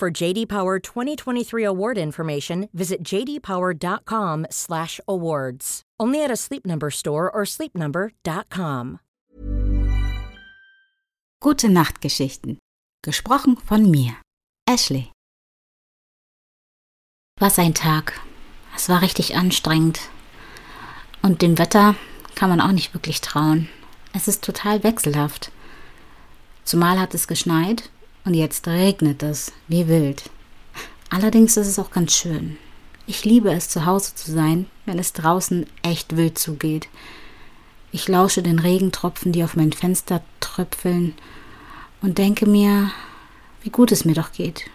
For JD Power 2023 award information, visit jdpower.com/awards. Only at a Sleep Number store or sleepnumber.com. Gute Nachtgeschichten. Gesprochen von mir, Ashley. Was ein Tag. Es war richtig anstrengend. Und dem Wetter kann man auch nicht wirklich trauen. Es ist total wechselhaft. Zumal hat es geschneit und jetzt regnet es wie wild. Allerdings ist es auch ganz schön. Ich liebe es, zu Hause zu sein, wenn es draußen echt wild zugeht. Ich lausche den Regentropfen, die auf mein Fenster tröpfeln, und denke mir, wie gut es mir doch geht.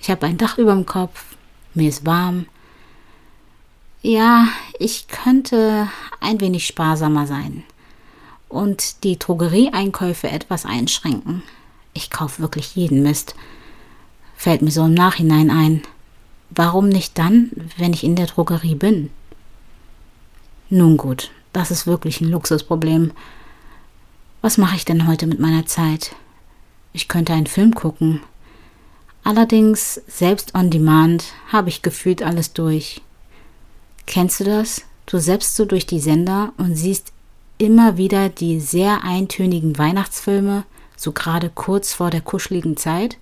Ich habe ein Dach über dem Kopf, mir ist warm. Ja, ich könnte ein wenig sparsamer sein und die Drogerieeinkäufe etwas einschränken. Ich kaufe wirklich jeden Mist. Fällt mir so im Nachhinein ein. Warum nicht dann, wenn ich in der Drogerie bin? Nun gut, das ist wirklich ein Luxusproblem. Was mache ich denn heute mit meiner Zeit? Ich könnte einen Film gucken, Allerdings, selbst on demand, habe ich gefühlt alles durch. Kennst du das? Du selbst so durch die Sender und siehst immer wieder die sehr eintönigen Weihnachtsfilme, so gerade kurz vor der kuscheligen Zeit.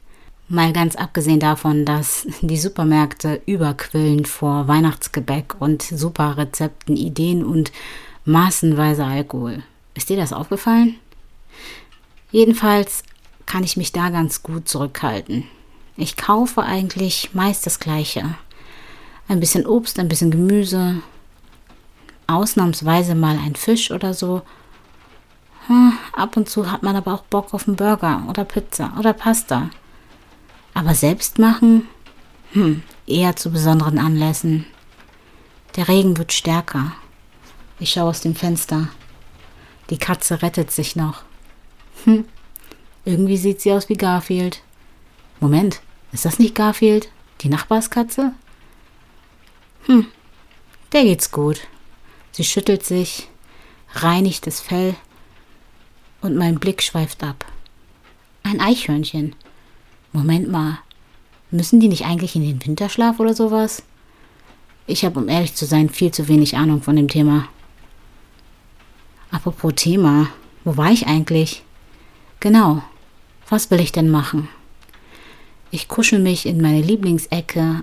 Mal ganz abgesehen davon, dass die Supermärkte überquillen vor Weihnachtsgebäck und Superrezepten, Ideen und massenweise Alkohol. Ist dir das aufgefallen? Jedenfalls kann ich mich da ganz gut zurückhalten. Ich kaufe eigentlich meist das Gleiche. Ein bisschen Obst, ein bisschen Gemüse, ausnahmsweise mal ein Fisch oder so. Hm, ab und zu hat man aber auch Bock auf einen Burger oder Pizza oder Pasta. Aber selbst machen? Hm, eher zu besonderen Anlässen. Der Regen wird stärker. Ich schaue aus dem Fenster. Die Katze rettet sich noch. Hm, irgendwie sieht sie aus wie Garfield. Moment, ist das nicht Garfield? Die Nachbarskatze? Hm, der geht's gut. Sie schüttelt sich, reinigt das Fell und mein Blick schweift ab. Ein Eichhörnchen. Moment mal, müssen die nicht eigentlich in den Winterschlaf oder sowas? Ich habe, um ehrlich zu sein, viel zu wenig Ahnung von dem Thema. Apropos Thema, wo war ich eigentlich? Genau, was will ich denn machen? Ich kuschel mich in meine Lieblingsecke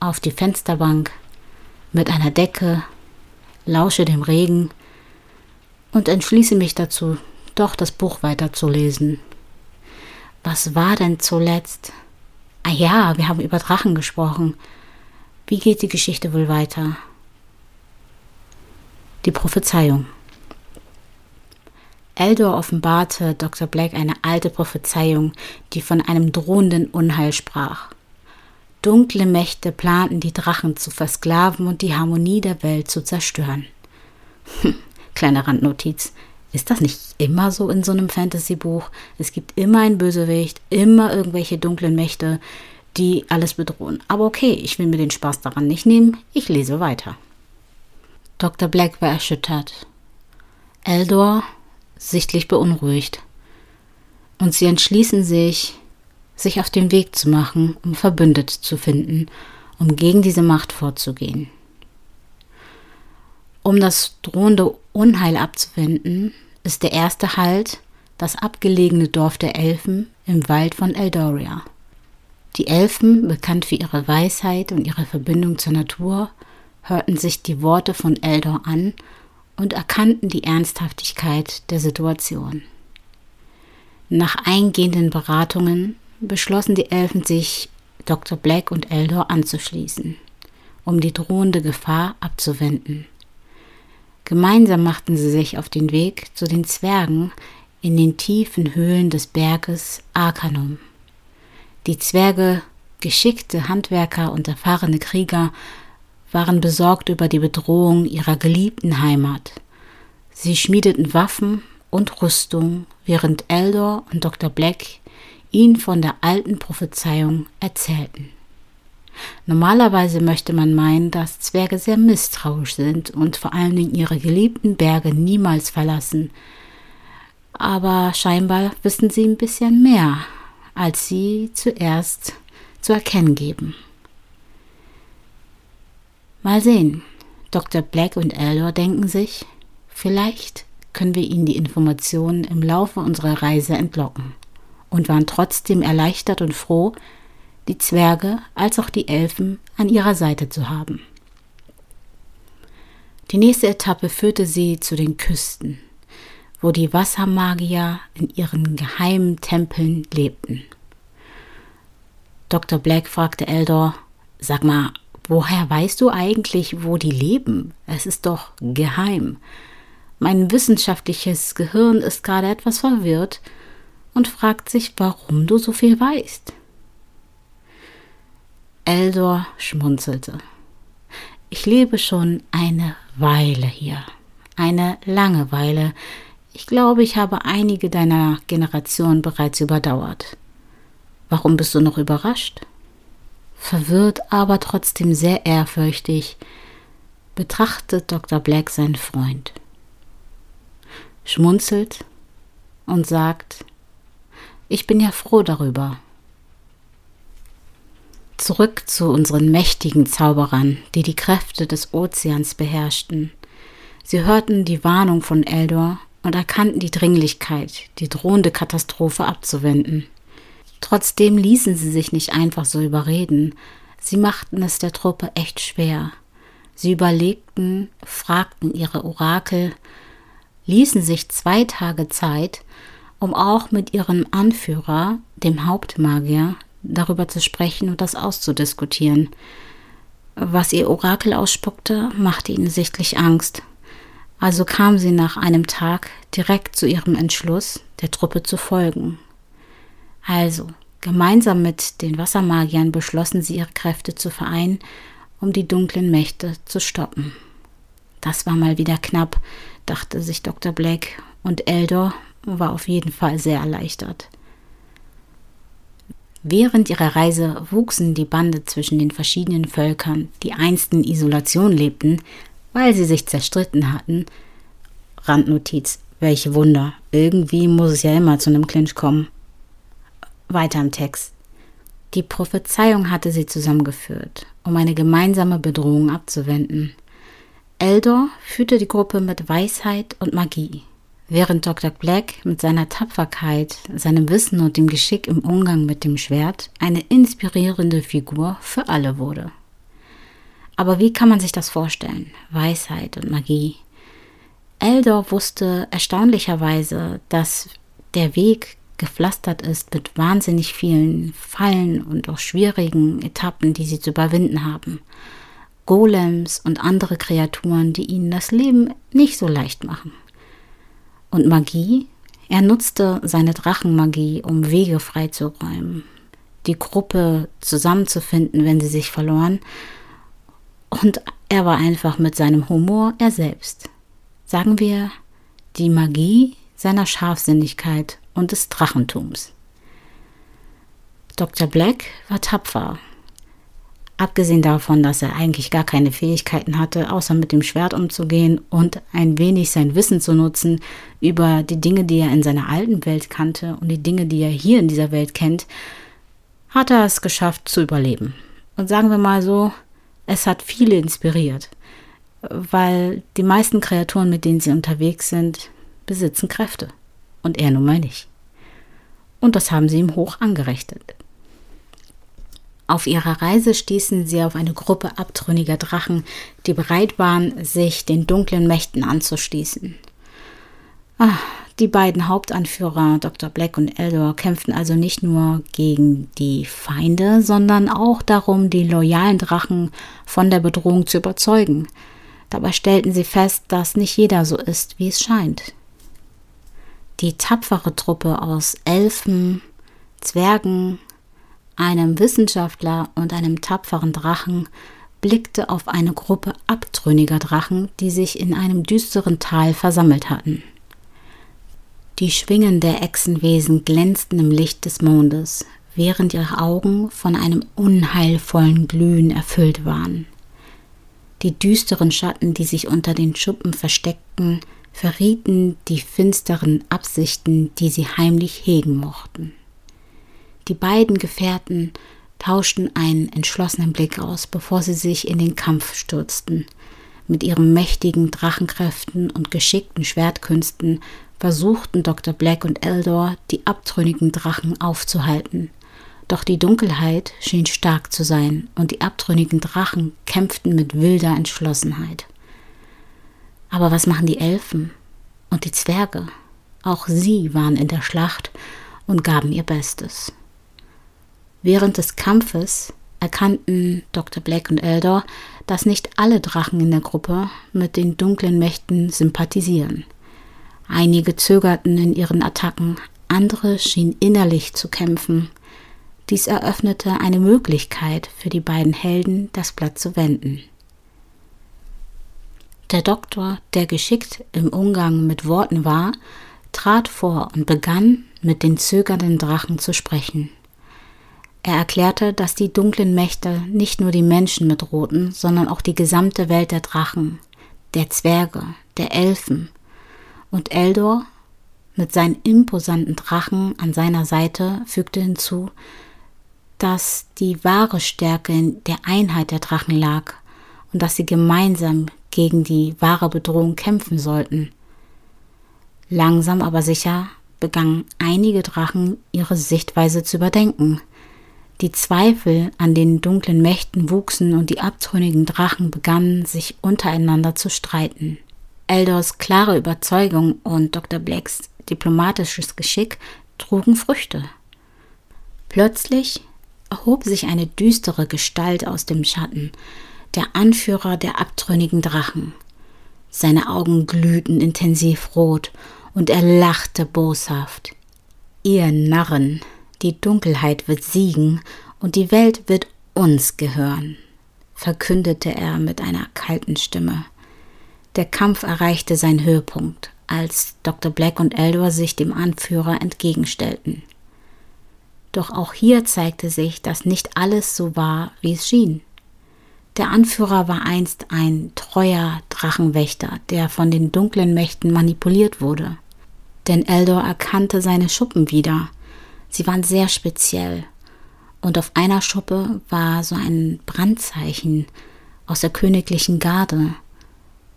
auf die Fensterbank mit einer Decke, lausche dem Regen und entschließe mich dazu, doch das Buch weiterzulesen. Was war denn zuletzt? Ah ja, wir haben über Drachen gesprochen. Wie geht die Geschichte wohl weiter? Die Prophezeiung. Eldor offenbarte Dr. Black eine alte Prophezeiung, die von einem drohenden Unheil sprach. Dunkle Mächte planten die Drachen zu versklaven und die Harmonie der Welt zu zerstören. Kleine Randnotiz. Ist das nicht immer so in so einem Fantasy-Buch? Es gibt immer einen Bösewicht, immer irgendwelche dunklen Mächte, die alles bedrohen. Aber okay, ich will mir den Spaß daran nicht nehmen. Ich lese weiter. Dr. Black war erschüttert. Eldor sichtlich beunruhigt. Und sie entschließen sich, sich auf den Weg zu machen, um Verbündete zu finden, um gegen diese Macht vorzugehen. Um das drohende Unheil abzuwenden, ist der erste Halt das abgelegene Dorf der Elfen im Wald von Eldoria. Die Elfen, bekannt für ihre Weisheit und ihre Verbindung zur Natur, hörten sich die Worte von Eldor an und erkannten die Ernsthaftigkeit der Situation. Nach eingehenden Beratungen beschlossen die Elfen sich, Dr. Black und Eldor anzuschließen, um die drohende Gefahr abzuwenden. Gemeinsam machten sie sich auf den Weg zu den Zwergen in den tiefen Höhlen des Berges Arkanum. Die Zwerge geschickte Handwerker und erfahrene Krieger waren besorgt über die Bedrohung ihrer geliebten Heimat. Sie schmiedeten Waffen und Rüstung, während Eldor und Dr. Black ihnen von der alten Prophezeiung erzählten. Normalerweise möchte man meinen, dass Zwerge sehr misstrauisch sind und vor allen Dingen ihre geliebten Berge niemals verlassen. Aber scheinbar wissen sie ein bisschen mehr, als sie zuerst zu erkennen geben. Mal sehen. Dr. Black und Eldor denken sich, vielleicht können wir ihnen die Informationen im Laufe unserer Reise entlocken und waren trotzdem erleichtert und froh, die Zwerge als auch die Elfen an ihrer Seite zu haben. Die nächste Etappe führte sie zu den Küsten, wo die Wassermagier in ihren geheimen Tempeln lebten. Dr. Black fragte Eldor, sag mal, woher weißt du eigentlich, wo die leben? Es ist doch geheim. Mein wissenschaftliches Gehirn ist gerade etwas verwirrt und fragt sich, warum du so viel weißt. Eldor schmunzelte. Ich lebe schon eine Weile hier. Eine lange Weile. Ich glaube, ich habe einige deiner Generation bereits überdauert. Warum bist du noch überrascht? Verwirrt, aber trotzdem sehr ehrfürchtig, betrachtet Dr. Black seinen Freund, schmunzelt und sagt, ich bin ja froh darüber. Zurück zu unseren mächtigen Zauberern, die die Kräfte des Ozeans beherrschten. Sie hörten die Warnung von Eldor und erkannten die Dringlichkeit, die drohende Katastrophe abzuwenden. Trotzdem ließen sie sich nicht einfach so überreden. Sie machten es der Truppe echt schwer. Sie überlegten, fragten ihre Orakel, ließen sich zwei Tage Zeit, um auch mit ihrem Anführer, dem Hauptmagier, darüber zu sprechen und das auszudiskutieren. Was ihr Orakel ausspuckte, machte ihnen sichtlich Angst. Also kam sie nach einem Tag direkt zu ihrem Entschluss, der Truppe zu folgen. Also, gemeinsam mit den Wassermagiern beschlossen sie ihre Kräfte zu vereinen, um die dunklen Mächte zu stoppen. Das war mal wieder knapp, dachte sich Dr. Black, und Eldor war auf jeden Fall sehr erleichtert. Während ihrer Reise wuchsen die Bande zwischen den verschiedenen Völkern, die einst in Isolation lebten, weil sie sich zerstritten hatten. Randnotiz, welche Wunder. Irgendwie muss es ja immer zu einem Clinch kommen. Weiter im Text. Die Prophezeiung hatte sie zusammengeführt, um eine gemeinsame Bedrohung abzuwenden. Eldor führte die Gruppe mit Weisheit und Magie, während Dr. Black mit seiner Tapferkeit, seinem Wissen und dem Geschick im Umgang mit dem Schwert eine inspirierende Figur für alle wurde. Aber wie kann man sich das vorstellen? Weisheit und Magie. Eldor wusste erstaunlicherweise, dass der Weg gepflastert ist mit wahnsinnig vielen Fallen und auch schwierigen Etappen, die sie zu überwinden haben. Golems und andere Kreaturen, die ihnen das Leben nicht so leicht machen. Und Magie? Er nutzte seine Drachenmagie, um Wege freizuräumen, die Gruppe zusammenzufinden, wenn sie sich verloren. Und er war einfach mit seinem Humor er selbst. Sagen wir, die Magie seiner Scharfsinnigkeit und des Drachentums. Dr. Black war tapfer. Abgesehen davon, dass er eigentlich gar keine Fähigkeiten hatte, außer mit dem Schwert umzugehen und ein wenig sein Wissen zu nutzen über die Dinge, die er in seiner alten Welt kannte und die Dinge, die er hier in dieser Welt kennt, hat er es geschafft zu überleben. Und sagen wir mal so, es hat viele inspiriert, weil die meisten Kreaturen, mit denen sie unterwegs sind, besitzen Kräfte und er nun mal nicht. Und das haben sie ihm hoch angerechnet. Auf ihrer Reise stießen sie auf eine Gruppe abtrünniger Drachen, die bereit waren, sich den dunklen Mächten anzuschließen. Ah, die beiden Hauptanführer, Dr. Black und Eldor, kämpften also nicht nur gegen die Feinde, sondern auch darum, die loyalen Drachen von der Bedrohung zu überzeugen. Dabei stellten sie fest, dass nicht jeder so ist, wie es scheint. Die tapfere Truppe aus Elfen, Zwergen, einem Wissenschaftler und einem tapferen Drachen, blickte auf eine Gruppe abtrünniger Drachen, die sich in einem düsteren Tal versammelt hatten. Die Schwingen der Echsenwesen glänzten im Licht des Mondes, während ihre Augen von einem unheilvollen Glühen erfüllt waren. Die düsteren Schatten, die sich unter den Schuppen versteckten, verrieten die finsteren Absichten, die sie heimlich hegen mochten. Die beiden Gefährten tauschten einen entschlossenen Blick aus, bevor sie sich in den Kampf stürzten. Mit ihren mächtigen Drachenkräften und geschickten Schwertkünsten versuchten Dr. Black und Eldor, die abtrünnigen Drachen aufzuhalten. Doch die Dunkelheit schien stark zu sein, und die abtrünnigen Drachen kämpften mit wilder Entschlossenheit. Aber was machen die Elfen und die Zwerge? Auch sie waren in der Schlacht und gaben ihr Bestes. Während des Kampfes erkannten Dr. Black und Eldor, dass nicht alle Drachen in der Gruppe mit den dunklen Mächten sympathisieren. Einige zögerten in ihren Attacken, andere schienen innerlich zu kämpfen. Dies eröffnete eine Möglichkeit für die beiden Helden, das Blatt zu wenden. Der Doktor, der geschickt im Umgang mit Worten war, trat vor und begann, mit den zögernden Drachen zu sprechen. Er erklärte, dass die dunklen Mächte nicht nur die Menschen bedrohten, sondern auch die gesamte Welt der Drachen, der Zwerge, der Elfen. Und Eldor mit seinen imposanten Drachen an seiner Seite fügte hinzu, dass die wahre Stärke in der Einheit der Drachen lag und dass sie gemeinsam gegen die wahre Bedrohung kämpfen sollten. Langsam aber sicher begannen einige Drachen ihre Sichtweise zu überdenken. Die Zweifel an den dunklen Mächten wuchsen und die abtrünnigen Drachen begannen sich untereinander zu streiten. Eldors klare Überzeugung und Dr. Blacks diplomatisches Geschick trugen Früchte. Plötzlich erhob sich eine düstere Gestalt aus dem Schatten, der Anführer der abtrünnigen Drachen. Seine Augen glühten intensiv rot und er lachte boshaft. Ihr Narren, die Dunkelheit wird siegen und die Welt wird uns gehören, verkündete er mit einer kalten Stimme. Der Kampf erreichte seinen Höhepunkt, als Dr. Black und Eldor sich dem Anführer entgegenstellten. Doch auch hier zeigte sich, dass nicht alles so war, wie es schien. Der Anführer war einst ein treuer Drachenwächter, der von den dunklen Mächten manipuliert wurde. Denn Eldor erkannte seine Schuppen wieder – Sie waren sehr speziell. Und auf einer Schuppe war so ein Brandzeichen aus der königlichen Garde.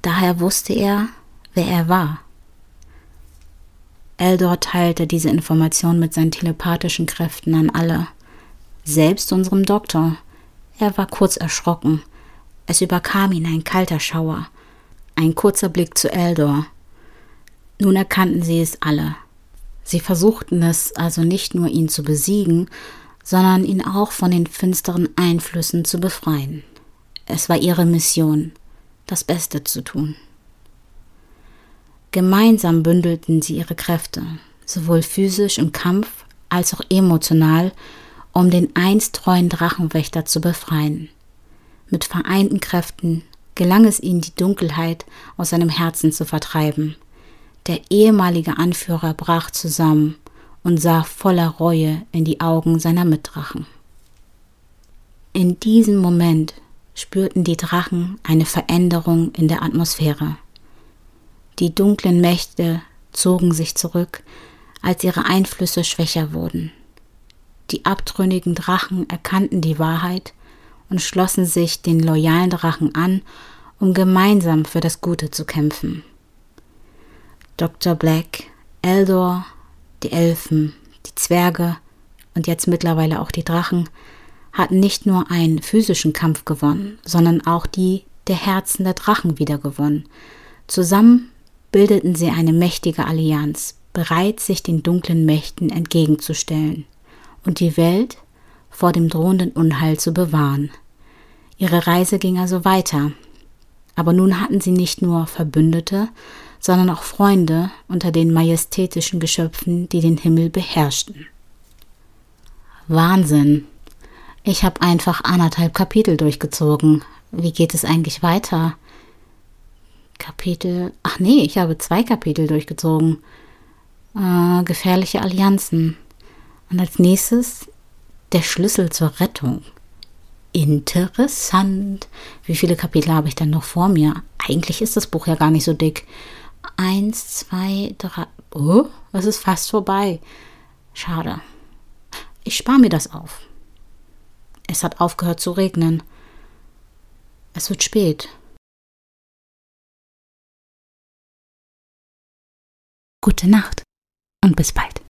Daher wusste er, wer er war. Eldor teilte diese Information mit seinen telepathischen Kräften an alle. Selbst unserem Doktor. Er war kurz erschrocken. Es überkam ihn ein kalter Schauer. Ein kurzer Blick zu Eldor. Nun erkannten sie es alle. Sie versuchten es also nicht nur ihn zu besiegen, sondern ihn auch von den finsteren Einflüssen zu befreien. Es war ihre Mission, das Beste zu tun. Gemeinsam bündelten sie ihre Kräfte, sowohl physisch im Kampf als auch emotional, um den einst treuen Drachenwächter zu befreien. Mit vereinten Kräften gelang es ihnen, die Dunkelheit aus seinem Herzen zu vertreiben der ehemalige Anführer brach zusammen und sah voller Reue in die Augen seiner Mitdrachen. In diesem Moment spürten die Drachen eine Veränderung in der Atmosphäre. Die dunklen Mächte zogen sich zurück, als ihre Einflüsse schwächer wurden. Die abtrünnigen Drachen erkannten die Wahrheit und schlossen sich den loyalen Drachen an, um gemeinsam für das Gute zu kämpfen. Dr. Black, Eldor, die Elfen, die Zwerge und jetzt mittlerweile auch die Drachen hatten nicht nur einen physischen Kampf gewonnen, sondern auch die der Herzen der Drachen wiedergewonnen. Zusammen bildeten sie eine mächtige Allianz, bereit, sich den dunklen Mächten entgegenzustellen und die Welt vor dem drohenden Unheil zu bewahren. Ihre Reise ging also weiter, aber nun hatten sie nicht nur Verbündete, sondern auch Freunde unter den majestätischen Geschöpfen, die den Himmel beherrschten. Wahnsinn. Ich habe einfach anderthalb Kapitel durchgezogen. Wie geht es eigentlich weiter? Kapitel. Ach nee, ich habe zwei Kapitel durchgezogen. Äh, gefährliche Allianzen. Und als nächstes der Schlüssel zur Rettung. Interessant. Wie viele Kapitel habe ich denn noch vor mir? Eigentlich ist das Buch ja gar nicht so dick. Eins, zwei, drei. Oh, es ist fast vorbei. Schade. Ich spare mir das auf. Es hat aufgehört zu regnen. Es wird spät. Gute Nacht und bis bald.